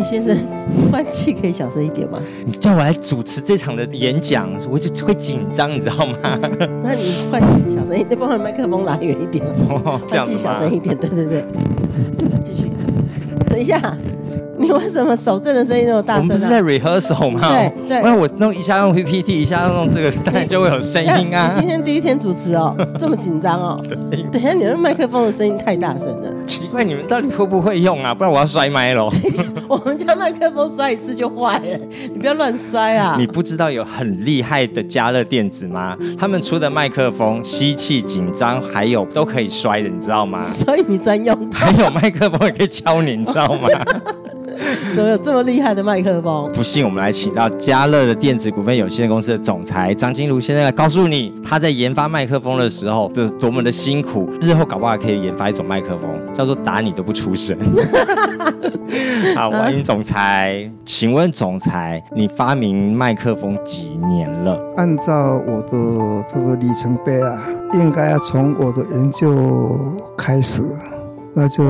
哎，先生，换气可以小声一点吗？你叫我来主持这场的演讲，我就会紧张，你知道吗？那你换气小声一点，帮我麦克风拉远一点。换气小声一点，对对对。继续，等一下。你为什么手震的声音那么大声？啊？我们不是在 rehearsal 吗？对对。那我弄一下用 PPT，一下弄这个，当然就会有声音啊。你今天第一天主持哦，这么紧张哦。对。等一下，你的麦克风的声音太大声了。奇怪，你们到底会不会用啊？不然我要摔麦喽。我们家麦克风摔一次就坏了，你不要乱摔啊。你不知道有很厉害的加热电子吗？他们出的麦克风吸气紧张，还有都可以摔的，你知道吗？所以你专用。还有麦克风也可以敲你，你知道吗？怎么有这么厉害的麦克风？不信，我们来请到嘉乐的电子股份有限公司的总裁张金如先生来告诉你，他在研发麦克风的时候，这多么的辛苦。日后搞不好可以研发一种麦克风，叫做打你都不出声。好，欢迎总裁。请问总裁，你发明麦克风几年了？按照我的这个里程碑啊，应该要从我的研究开始，那就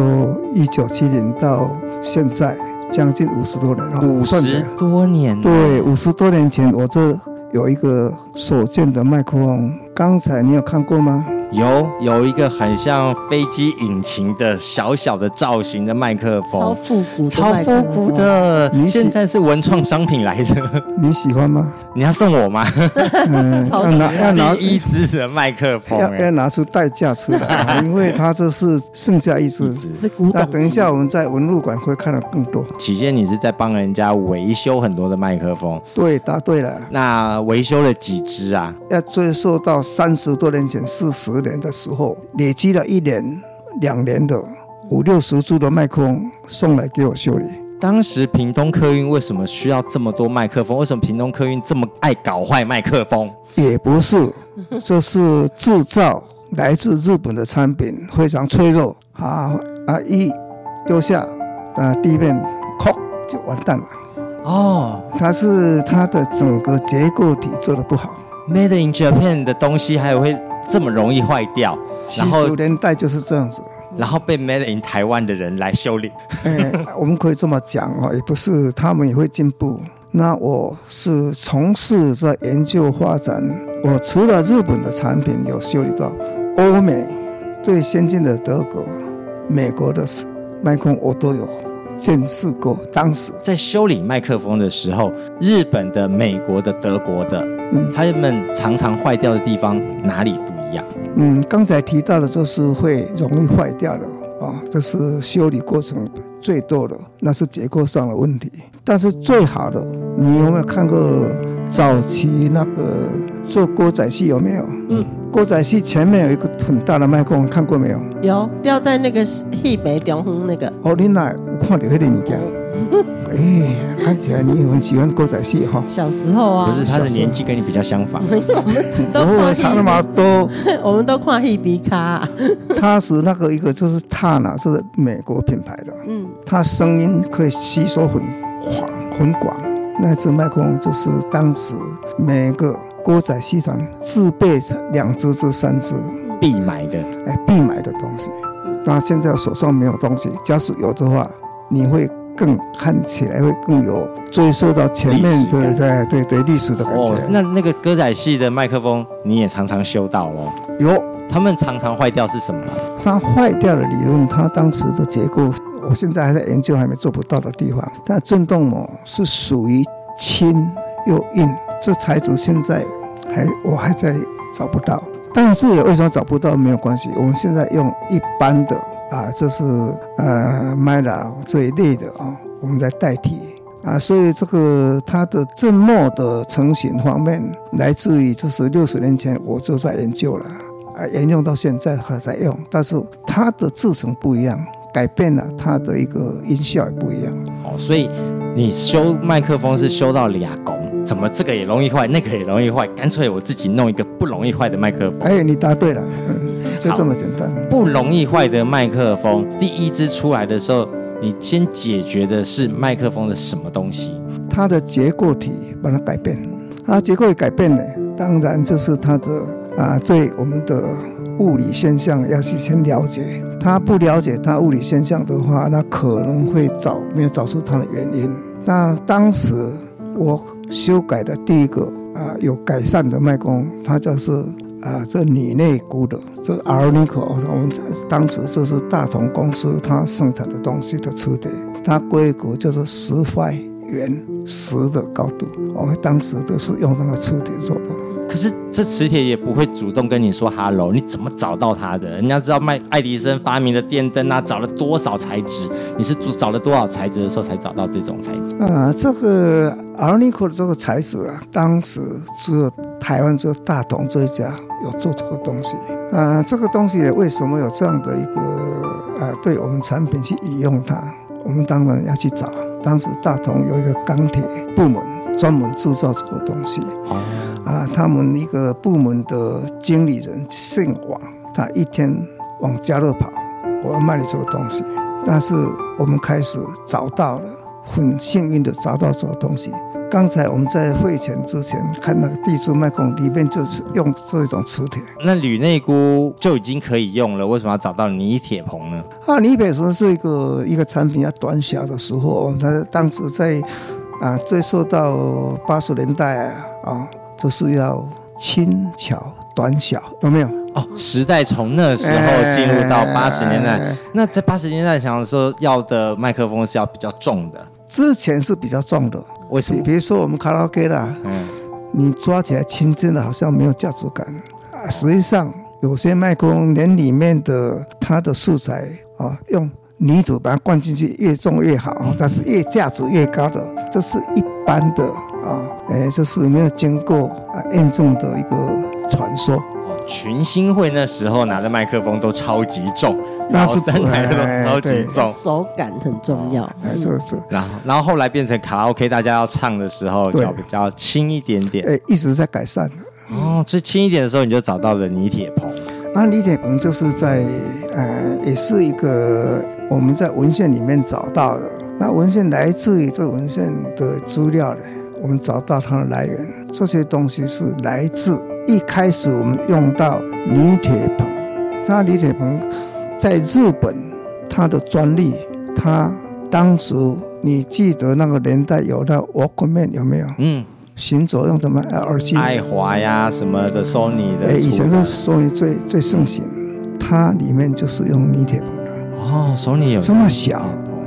一九七零到现在。将近五十多年了，五十多年，对，五十多年前我这有一个手建的麦克风，刚才你有看过吗？有有一个很像飞机引擎的小小的造型的麦克风，超复古，超复古的。你现在是文创商品来着？你喜欢吗？你要送我吗？嗯，要拿要拿一支的麦克风，要要拿出代价出来，因为它这是剩下一支，是古董。那等一下我们在文物馆会看到更多。起先你是在帮人家维修很多的麦克风，对，答对了。那维修了几支啊？要追溯到三十多年前，四十。年的时候，累积了一年、两年的五六十株的麦克风送来给我修理。当时屏东客运为什么需要这么多麦克风？为什么屏东客运这么爱搞坏麦克风？也不是，这是制造来自日本的产品非常脆弱啊啊！一丢下啊，地面哐就完蛋了。哦，它是它的整个结构体做的不好。Made in Japan 的东西还有会。这么容易坏掉，然后年代就是这样子，然后被 made in 台湾的人来修理。哎，我们可以这么讲哦，也不是，他们也会进步。那我是从事在研究发展，我除了日本的产品有修理到，欧美最先进的德国、美国的麦克风我都有见识过。当时在修理麦克风的时候，日本的、美国的、德国的，嗯，他们常常坏掉的地方哪里不？嗯，刚才提到的就是会容易坏掉的啊，这是修理过程最多的，那是结构上的问题。但是最好的，你有没有看过早期那个做锅仔戏有没有？嗯，锅仔戏前面有一个很大的麦克风，看过没有？有，吊在那个戏北中央那个。哦，你哪有看到那个物件？哎，看起来你很喜欢歌仔戏哈。小时候啊，不是他的年纪跟你比较相仿。都会差那么多。我们都看戏比卡。他是那个一个就是他呢，是美国品牌的。嗯。他声音可以吸收很广很广。那只麦克风就是当时每个歌仔戏团自备两只至三只必买的，哎，必买的东西。那现在手上没有东西，假使有的话，你会。更看起来会更有追溯到前面的对对对历史的感觉。哦，那那个歌仔戏的麦克风你也常常修到哦？有，他们常常坏掉是什么？它坏掉的理论，它当时的结构，我现在还在研究，还没做不到的地方。但振动膜是属于轻又硬，这材质现在还我还在找不到。但是为什么找不到没有关系？我们现在用一般的。啊，这是呃，Myra 这一类的啊，我们在代替啊，所以这个它的振膜的成型方面，来自于就是六十年前我就在研究了，啊，沿用到现在还在用，但是它的制成不一样，改变了它的一个音效也不一样。哦，所以你修麦克风是修到俩工，怎么这个也容易坏，那个也容易坏，干脆我自己弄一个不容易坏的麦克风。哎，你答对了，就这么简单。不容易坏的麦克风，第一支出来的时候，你先解决的是麦克风的什么东西？它的结构体把它改变，它结构体改变了，当然就是它的啊，对我们的。物理现象要去先了解，他不了解他物理现象的话，那可能会找没有找出它的原因。那当时我修改的第一个啊有改善的麦克风，它就是啊这铝内鈷的这 Alnico，我们当时这是大同公司它生产的东西的磁铁，它规格就是十块圆十的高度，我们当时都是用那个磁铁做的。可是这磁铁也不会主动跟你说 “hello”，你怎么找到它的？人家知道麦爱迪生发明的电灯啊，找了多少材质？你是找了多少材质的时候才找到这种材质？啊，这个 a r n i c o 的这个材质啊，当时只有台湾只有大同这一家有做这个东西。啊，这个东西为什么有这样的一个啊，对我们产品去引用它？我们当然要去找。当时大同有一个钢铁部门专门制造这个东西。哦。啊，他们一个部门的经理人姓王，他一天往家乐跑，我要卖你这个东西。但是我们开始找到了，很幸运的找到这个东西。刚才我们在会前之前看那个地柱麦克风里面就是用这种磁铁。那铝内箍就已经可以用了，为什么要找到锂铁硼呢？啊，锂铁硼是一个一个产品要短小的时候，它当时在啊追溯到八十年代啊。啊就是要轻巧短小，有没有？哦，时代从那时候进入到八十年代。欸、那在八十年代，想说要的麦克风是要比较重的。之前是比较重的，为什么？比如说我们卡拉 OK 啦，嗯，你抓起来轻轻的，好像没有价值感。啊，实际上有些麦克风连里面的它的素材啊，用泥土把它灌进去，越重越好，但是越价值越高的，这是一般的。啊，哎，这是没有经过啊验证的一个传说。哦，群星会那时候拿的麦克风都超级重，然后三台都超级重，手感很重要。哎，这个是。然后，然后后来变成卡拉 OK，大家要唱的时候就比较轻一点点。哎，一直在改善。哦，最轻一点的时候你就找到了李铁鹏。那李铁鹏就是在呃，也是一个我们在文献里面找到的。那文献来自于这个文献的资料呢？我们找到它的来源，这些东西是来自一开始我们用到铝铁硼，那铝铁硼在日本它的专利，它当时你记得那个年代有那 Walkman 有没有？嗯，行走用的吗？耳机？爱华呀什么的，Sony 的。哎，以前是 Sony 最最盛行，它里面就是用铝铁硼的。哦，Sony 有这么小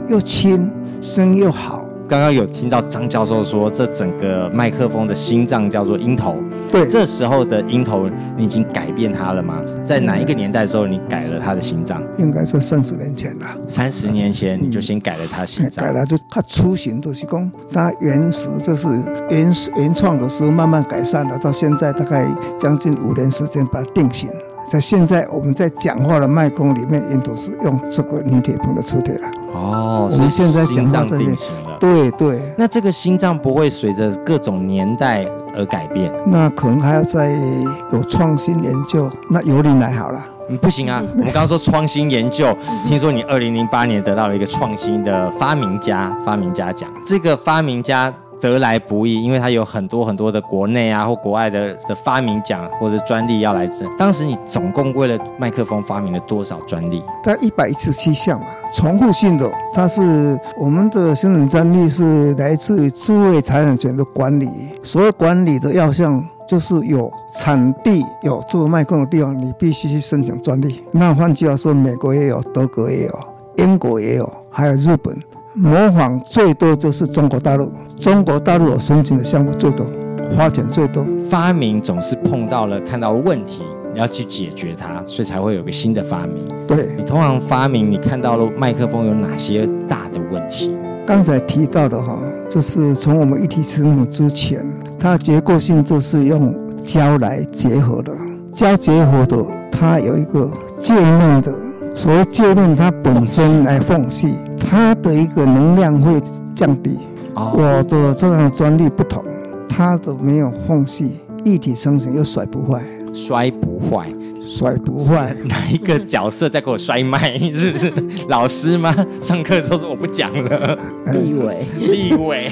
又轻，声又好。刚刚有听到张教授说，这整个麦克风的心脏叫做鹰头。对，这时候的鹰头，你已经改变它了吗？在哪一个年代的时候，你改了它的心脏？应该是三十年前了。三十年前你就先改了它心脏？改了就它出行都是讲，它原始就是原原创的时候慢慢改善了，到现在大概将近五年时间把它定型。在现在我们在讲话的麦克风里面，鹰头是用这个锂铁硼的磁铁了。哦，我们现在讲话这些。对对，那这个心脏不会随着各种年代而改变？那可能还要再有创新研究。那由你来好了。嗯，不行啊，我们刚刚说创新研究，听说你二零零八年得到了一个创新的发明家发明家奖。这个发明家得来不易，因为它有很多很多的国内啊或国外的的发明奖或者专利要来争。当时你总共为了麦克风发明了多少专利？大概一百一十七项嘛。重复性的，它是我们的生产专利是来自于智慧财产权的管理。所有管理的要项，就是有产地有做麦克风的地方，你必须去申请专利。那换句话说，美国也有，德国也有，英国也有，还有日本。模仿最多就是中国大陆，中国大陆有申请的项目最多，花钱最多。发明总是碰到了看到问题。你要去解决它，所以才会有个新的发明。对，你通常发明，你看到了麦克风有哪些大的问题？刚才提到的哈，就是从我们一体成型之前，它结构性就是用胶来结合的。胶结合的，它有一个界面的，所谓界面它本身来缝隙，它的一个能量会降低。哦，我的这样专利不同，它的没有缝隙，一体成型又甩不坏，摔不坏。摔不坏，哪一个角色在给我摔麦？是不是 老师吗？上课都说我不讲了。立委，立委。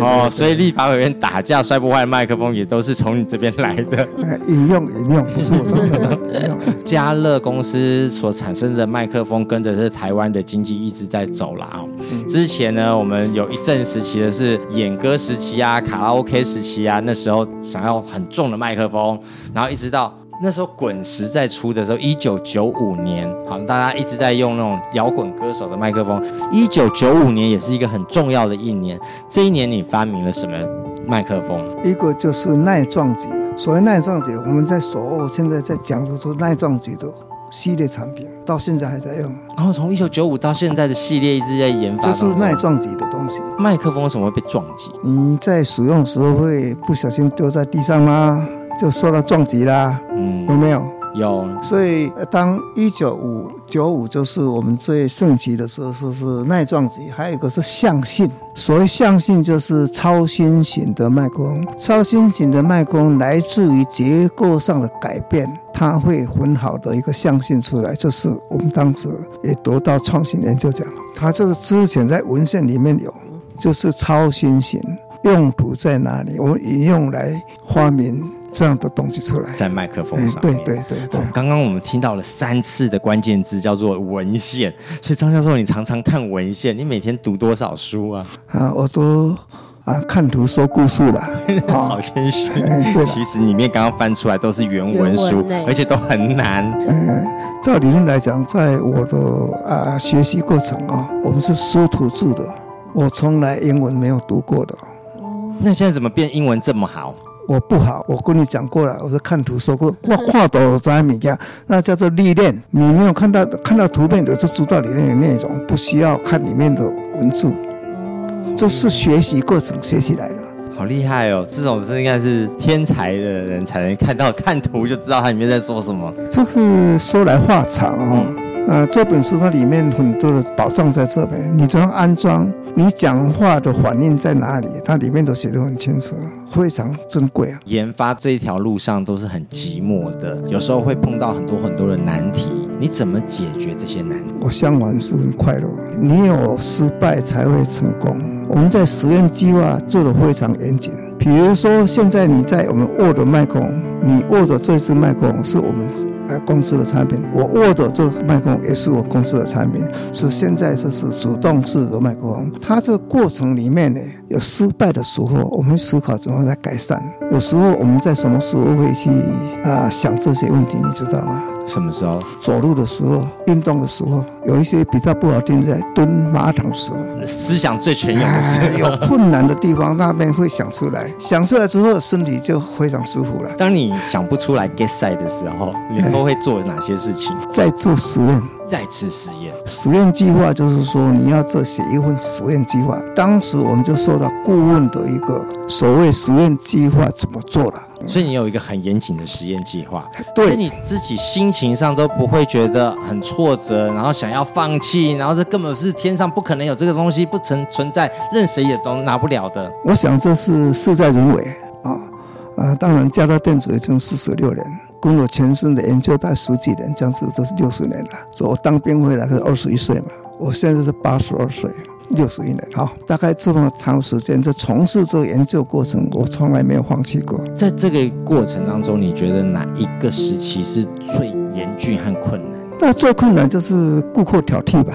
哦，所以立法委员打架摔不坏的麦克风也都是从你这边来的。引用引用，不是我说的。嘉乐公司所产生的麦克风，跟着是台湾的经济一直在走了啊。之前呢，我们有一阵时期的是演歌时期啊，卡拉 OK 时期啊，那时候想要很重的麦克风，然后一直到。那时候滚石在出的时候，一九九五年，好，大家一直在用那种摇滚歌手的麦克风。一九九五年也是一个很重要的一年，这一年你发明了什么麦克风？一个就是耐撞击，所谓耐撞击，我们在所有现在在讲的说耐撞击的系列产品，到现在还在用。然后从一九九五到现在的系列一直在研发，就是耐撞击的东西。麦克风为什么会被撞击？你在使用的时候会不小心丢在地上吗？就受到撞击啦，嗯，有没有？有。所以当一九五九五就是我们最盛期的时候，说是耐撞击，还有一个是向性。所谓向性就是超新型的脉功，超新型的脉功来自于结构上的改变，它会很好的一个向性出来，就是我们当时也得到创新研究奖。它就是之前在文献里面有，就是超新型用途在哪里？我们引用来发明。这样的东西出来，在麦克风上、嗯。对对对对。刚刚我们听到了三次的关键字，叫做文献。所以张教授，你常常看文献，你每天读多少书啊？啊，我都啊看图说故事了。好谦虚。嗯、对。其实里面刚刚翻出来都是原文书，文而且都很难。嗯，照理论来讲，在我的啊学习过程啊，我们是师徒著的，我从来英文没有读过的。哦。那现在怎么变英文这么好？我不好，我跟你讲过了，我是看图说过，画画都在米家，那叫做历练。你没有看到看到图片的，就知道里面的内容，不需要看里面的文字。这是学习过程学习来的。好厉害哦！这种是应该是天才的人才能看到，看图就知道它里面在说什么。这是说来话长哦。嗯呃，这本书它里面很多的宝藏在这边，你怎样安装，你讲话的反应在哪里，它里面都写得很清楚，非常珍贵啊。研发这一条路上都是很寂寞的，有时候会碰到很多很多的难题，你怎么解决这些难题？我向往是很快乐，你有失败才会成功。我们在实验计划做得非常严谨，比如说现在你在我们握的麦克风，你握的这支麦克风是我们。呃，公司的产品，我握的这个麦克风也是我公司的产品，是现在这是主动式的麦克风。它这个过程里面呢，有失败的时候，我们思考怎么来改善。有时候我们在什么时候会去啊、呃、想这些问题，你知道吗？什么时候？走路的时候，运动的时候，有一些比较不好听，在蹲马桶时候，思想最全涌的时候，哎，有困难的地方，那边会想出来，想出来之后，身体就非常舒服了。当你想不出来 get side 的时候，你都会做哪些事情？在做实验。再次实验，实验计划就是说你要这写一份实验计划。当时我们就受到顾问的一个所谓实验计划怎么做了，所以你有一个很严谨的实验计划。对，你自己心情上都不会觉得很挫折，然后想要放弃，然后这根本是天上不可能有这个东西，不存存在，任谁也都拿不了的。我想这是事在人为啊啊！当然，加到电子已经四十六年。跟我前身的研究大概十几年，这样子都是六十年了。所以我当兵回来是二十一岁嘛，我现在是八十二岁，六十一年。好，大概这么长时间在从事这个研究过程，我从来没有放弃过。在这个过程当中，你觉得哪一个时期是最严峻和困难？那最困难就是顾客挑剔吧。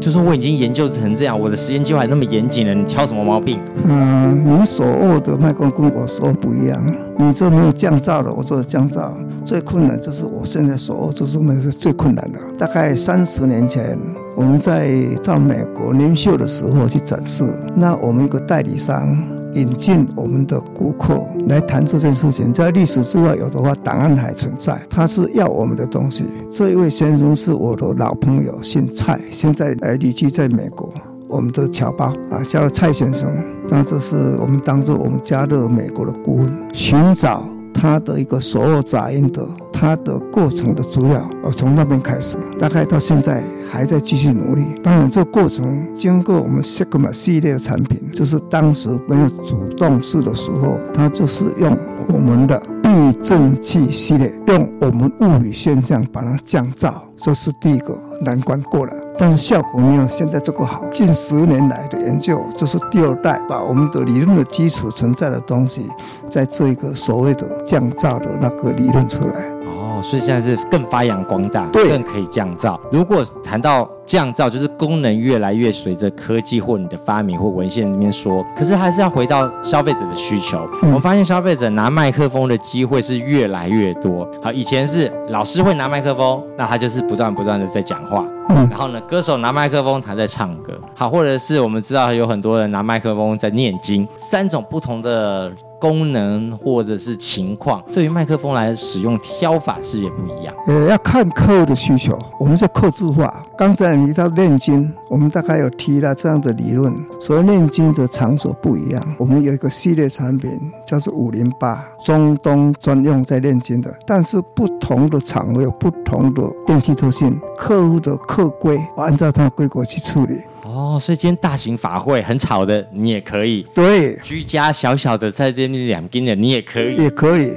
就说我已经研究成这样，我的实验计划那么严谨了，你挑什么毛病？嗯，你所握的麦克风跟我所不一样，你这没有降噪的，我这降噪。最困难就是我现在所握这是没是最困难的。大概三十年前，我们在到美国年秀的时候去展示，那我们一个代理商。引进我们的顾客来谈这件事情，在历史之外有的话，档案还存在。他是要我们的东西。这一位先生是我的老朋友，姓蔡，现在呃旅居在美国。我们的侨胞啊，叫蔡先生。那这是我们当做我们加入美国的顾问，寻找它的一个所有杂音的它的过程的主要。我从那边开始，大概到现在还在继续努力。当然，这个过程经过我们 Sigma 系列的产品，就是当时没有主动式的时候，它就是用我们的避震器系列，用我们物理现象把它降噪，这是第一个难关过了。但是效果没有现在这个好。近十年来的研究，这是第二代，把我们的理论的基础存在的东西，在这一个所谓的降噪的那个理论出来。哦，所以现在是更发扬光大，对，更可以降噪。如果谈到降噪，就是功能越来越随着科技或你的发明或文献里面说，可是还是要回到消费者的需求。嗯、我们发现消费者拿麦克风的机会是越来越多。好，以前是老师会拿麦克风，那他就是不断不断的在讲话。嗯，然后呢，歌手拿麦克风，他在唱歌。好，或者是我们知道有很多人拿麦克风在念经，三种不同的功能或者是情况，对于麦克风来使用挑法是也不一样。呃，要看客户的需求，我们是客制化。刚才你提到念经，我们大概有提了这样的理论。所谓念经的场所不一样，我们有一个系列产品叫做五零八，中东专用在念经的，但是不同的场合有不同的电气特性，客户的客规，我按照他的规格去处理。哦，所以今天大型法会很吵的，你也可以；对，居家小小的在这边两斤的，你也可以，也可以。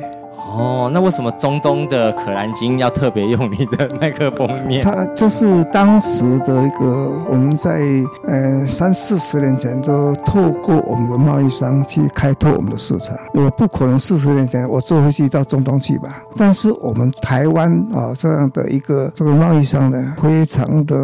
哦，那为什么中东的可兰经要特别用你的麦克风念？它就是当时的一个，我们在呃三四十年前就透过我们的贸易商去开拓我们的市场。我不可能四十年前我坐飞机到中东去吧？但是我们台湾啊这样的一个这个贸易商呢，非常的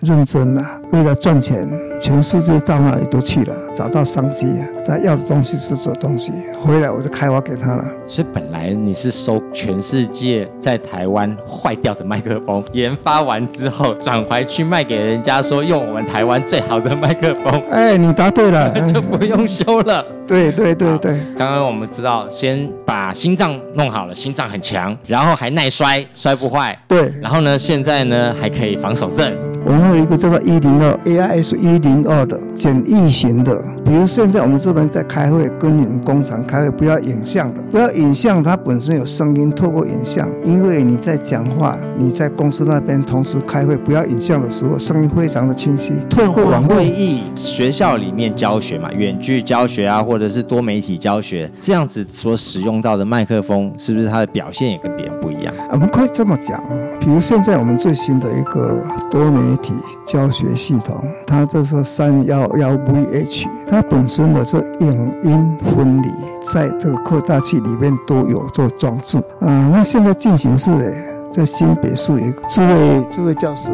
认真啊，为了赚钱，全世界到哪里都去了，找到商机啊。他要的东西是这东西，回来我就开发给他了。所以本来。你是收全世界在台湾坏掉的麦克风，研发完之后转回去卖给人家，说用我们台湾最好的麦克风。哎，你答对了，就不用修了。对对对对。刚刚我们知道，先把心脏弄好了，心脏很强，然后还耐摔，摔不坏。对。然后呢，现在呢还可以防手震。我们有一个叫做一零二 AIS 一零二的简易型的，比如现在我们这边在开会，跟你们工厂开会，不要影像的，不要影像，它本身有声音，透过影像，因为你在讲话，你在公司那边同时开会，不要影像的时候，声音非常的清晰。透过网会议，学校里面教学嘛，远距教学啊，或者是多媒体教学，这样子所使用到的麦克风，是不是它的表现也跟别人不一样？我们可以这么讲，比如现在我们最新的一个多媒体教学系统，它就是三幺幺 VH，它本身的这影音分离，在这个扩大器里面都有做装置。啊，那现在进行式的，在新北市有一个智慧智慧教室。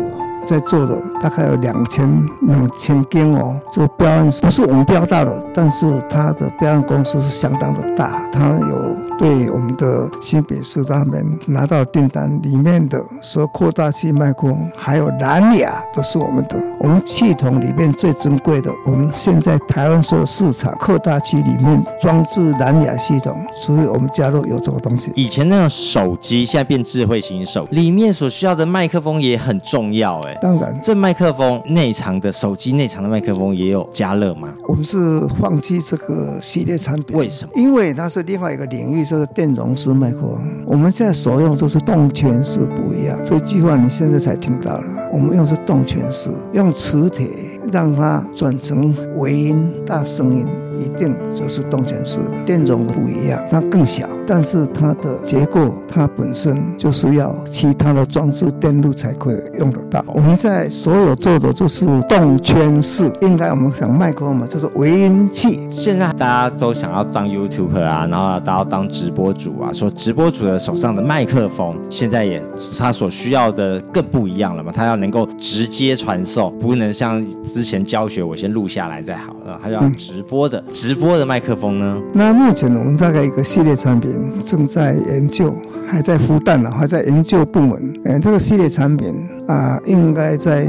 在做的大概有两千两千间哦，这个标案不是我们标大的，但是它的标案公司是相当的大，它有对我们的新北市他们拿到订单，里面的说扩大器麦克风还有蓝牙都是我们的，我们系统里面最珍贵的，我们现在台湾所有市场扩大器里面装置蓝牙系统，所以我们加入有这个东西。以前那种手机现在变智慧型手，里面所需要的麦克风也很重要哎。当然，这麦克风内藏的手机内藏的麦克风也有加热吗？我们是放弃这个系列产品，为什么？因为它是另外一个领域，这个电容式麦克风。我们现在所用都是动圈式不一样。这句话你现在才听到了，我们用的是动圈式，用磁铁让它转成微音大声音，一定就是动圈式的。电容不一样，它更小，但是它的结构它本身就是要其他的装置电路才可以用得到。我们在所有做的就是动圈式，应该我们想麦克风嘛，就是微音器。现在大家都想要当 YouTuber 啊，然后大家当直播主啊，说直播主的手上的麦克风，现在也他所需要的更不一样了嘛，他要能够直接传送，不能像之前教学我先录下来再好，他要直播的、嗯、直播的麦克风呢。那目前我们大概一个系列产品正在研究，还在孵蛋呢，还在研究部门。嗯，这个系列产品。啊，应该在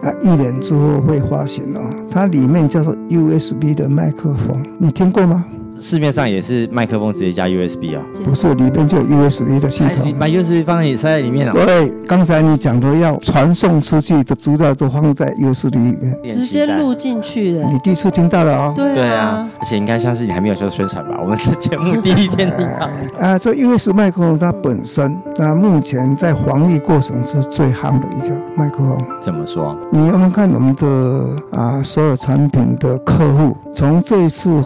啊一年之后会发行哦。它里面叫做 USB 的麦克风，你听过吗？市面上也是麦克风直接加 USB 啊？不是，里面就有 USB 的系统。把 USB 放在你塞在里面了。对，刚才你讲的要传送出去的资料都放在 USB 里面，直接录进去的。你第一次听到了啊？对啊，而且应该像是你还没有做宣传吧？我们的 节目第一天听到。啊，这 USB 麦克风它本身，那目前在防疫过程是最夯的一家麦克风。怎么说？你有没有看我们的啊所有产品的客户，从这一次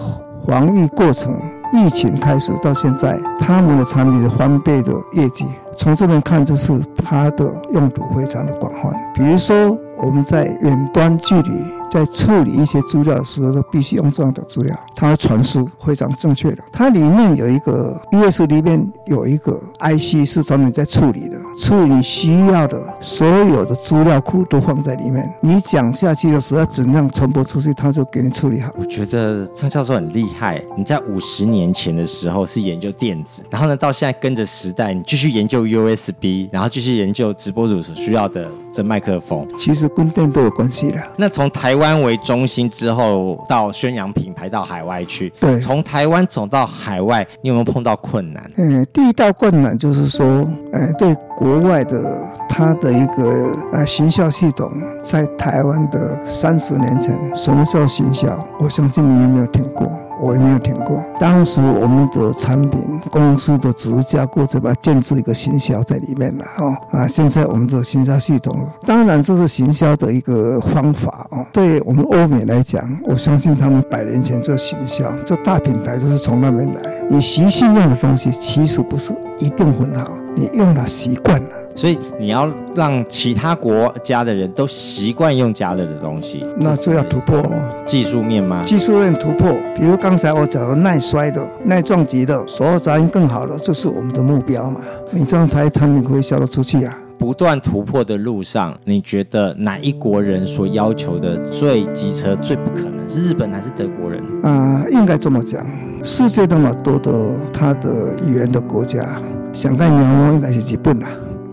防疫过程、疫情开始到现在，他们的产品的翻倍的业绩，从这边看，就是它的用途非常的广泛。比如说，我们在远端距离。在处理一些资料的时候，都必须用这样的资料，它传输非常正确的。它里面有一个 ES 里面有一个 IC 是专门在处理的，处理你需要的所有的资料库都放在里面。你讲下去的时候，要怎样传播出去，它就给你处理好。我觉得张教授很厉害。你在五十年前的时候是研究电子，然后呢，到现在跟着时代，你继续研究 USB，然后继续研究直播主所需要的这麦克风。其实跟电都有关系的。那从台湾为中心之后，到宣扬品牌到海外去。对，从台湾走到海外，你有没有碰到困难？嗯，第一道困难就是说，呃，对国外的他的一个呃行销系统，在台湾的三十年前，什么叫行销？我相信你有没有听过？我也没有听过。当时我们的产品公司的直销过程把它建置一个行销在里面了哦啊，现在我们的行销系统，当然这是行销的一个方法哦。对我们欧美来讲，我相信他们百年前做行销，做大品牌都是从那边来。你习性用的东西，其实不是一定很好，你用了习惯了。所以你要让其他国家的人都习惯用加热的东西，那就要突破技术面吗？技术面突破，比如刚才我讲的耐摔的、耐撞击的，所有杂音更好的，就是我们的目标嘛？你这样才产品可以销得出去啊！不断突破的路上，你觉得哪一国人所要求的最机车、最不可能？是日本还是德国人？啊、呃，应该这么讲，世界那么多的他的语言的国家，想干娘应该是日本啊。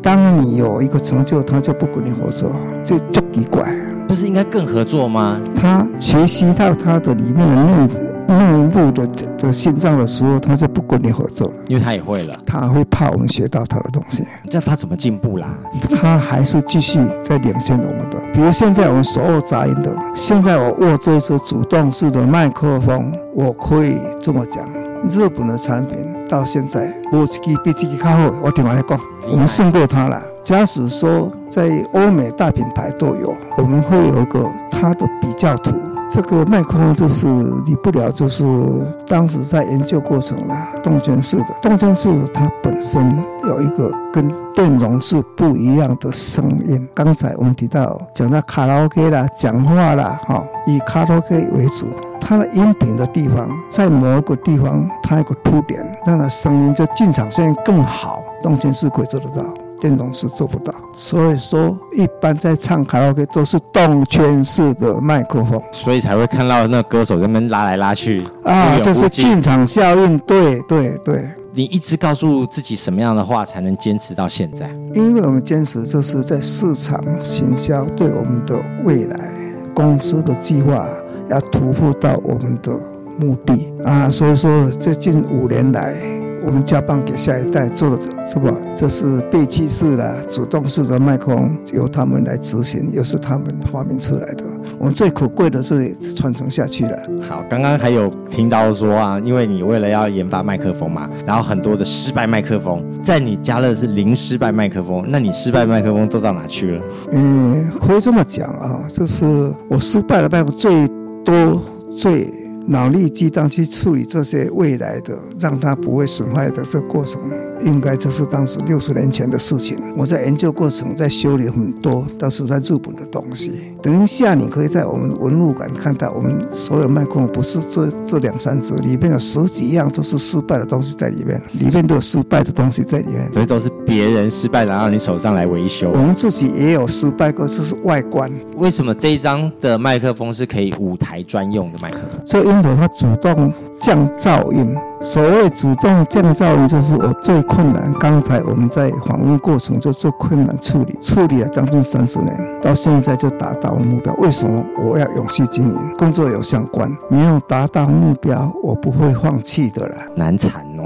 当你有一个成就，他就不跟你合作，就就奇怪。不是应该更合作吗？他学习到他的里面的内内部的这心脏的时候，他就不跟你合作了，因为他也会了。他会怕我们学到他的东西。这样他怎么进步啦？他还是继续在领先我们的。比如现在我们所有杂音的，现在我握这支主动式的麦克风，我可以这么讲，日本的产品。到现在，我自己比自己靠后。我听完来讲，我们胜过他了。假使说在欧美大品牌都有，我们会有一个它的比较图。这个麦克风就是离不了，就是当时在研究过程了。动圈式的，动圈式它本身有一个跟电容式不一样的声音。刚才我们提到讲到卡拉 OK 啦，讲话啦，哈，以卡拉 OK 为主。它的音频的地方，在某个地方，它有个凸点，让它声音就进场声音更好。动圈式可以做得到，电容是做不到。所以说，一般在唱卡拉 OK 都是动圈式的麦克风，所以才会看到那歌手在那边拉来拉去啊，这是进场效应。对对对。你一直告诉自己什么样的话才能坚持到现在？因为我们坚持就是在市场行销，对我们的未来公司的计划。要突破到我们的目的啊，所以说这近五年来，我们交棒给下一代做的是吧？这是被气式的主动式的麦克风，由他们来执行，又是他们发明出来的。我们最可贵的是传承下去了。好，刚刚还有听到说啊，因为你为了要研发麦克风嘛，然后很多的失败麦克风，在你加热是零失败麦克风，那你失败麦克风都到哪去了？嗯，可以这么讲啊，就是我失败的麦克风最。多最脑力激荡去处理这些未来的，让它不会损坏的这个过程。应该这是当时六十年前的事情。我在研究过程，在修理很多，都是在日本的东西。等一下，你可以在我们文物馆看到，我们所有麦克风不是这这两三只，里面有十几样都是失败的东西在里面，里面都有失败的东西在里面。所以都是别人失败拿到你手上来维修。我们自己也有失败过，这是外观。为什么这一张的麦克风是可以舞台专用的麦克风？这因为它主动降噪音。所谓主动降噪音，就是我最困难。刚才我们在访问过程就最困难处理，处理了将近三十年，到现在就达到了目标。为什么我要永续经营？工作有相关，没有达到目标，我不会放弃的了。难产哦，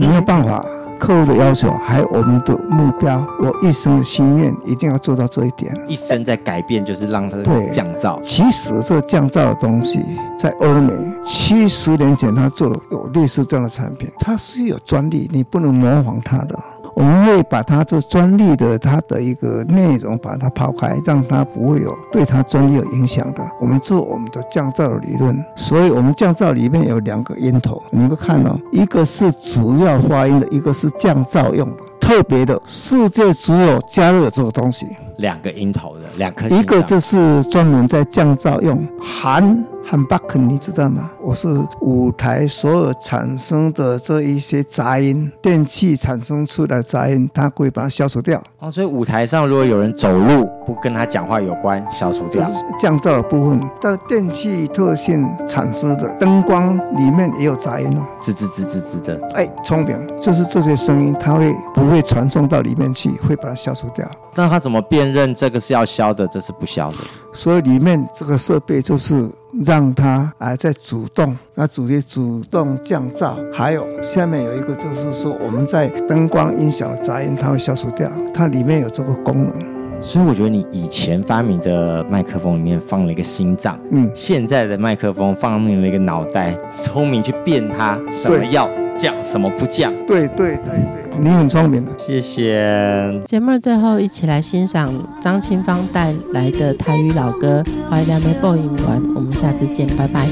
没有办法。客户的要求，还有我们的目标，我一生的心愿一定要做到这一点。一生在改变，就是让它降噪。其实这个降噪的东西，在欧美七十年前，他做的有类似这样的产品，它是有专利，你不能模仿它的。我们会把它这专利的它的一个内容把它抛开，让它不会有对它专利有影响的。我们做我们的降噪理论，所以我们降噪里面有两个音头，你们看哦，一个是主要发音的，一个是降噪用的。特别的，世界只有加热这个东西，两个音头的两颗，一个就是专门在降噪用含。很巴肯，你知道吗？我是舞台所有产生的这一些杂音，电器产生出来的杂音，它会把它消除掉。哦，所以舞台上如果有人走路不跟他讲话有关，消除掉。就是降噪的部分，但电器特性产生的灯光里面也有杂音哦，吱吱吱吱吱的。哎，聪明，就是这些声音，它会不会传送到里面去，会把它消除掉。那它怎么辨认这个是要消的，这是不消的？所以里面这个设备就是让它啊在主动，那主力主动降噪，还有下面有一个就是说我们在灯光音响的杂音，它会消除掉，它里面有这个功能。所以我觉得你以前发明的麦克风里面放了一个心脏，嗯，现在的麦克风放了一个脑袋，聪明去变它什么要降，什么不降。对对对对。你很聪明的，谢谢。节目最后，一起来欣赏张清芳带来的台语老歌《怀念的播音完》。我们下次见，拜拜。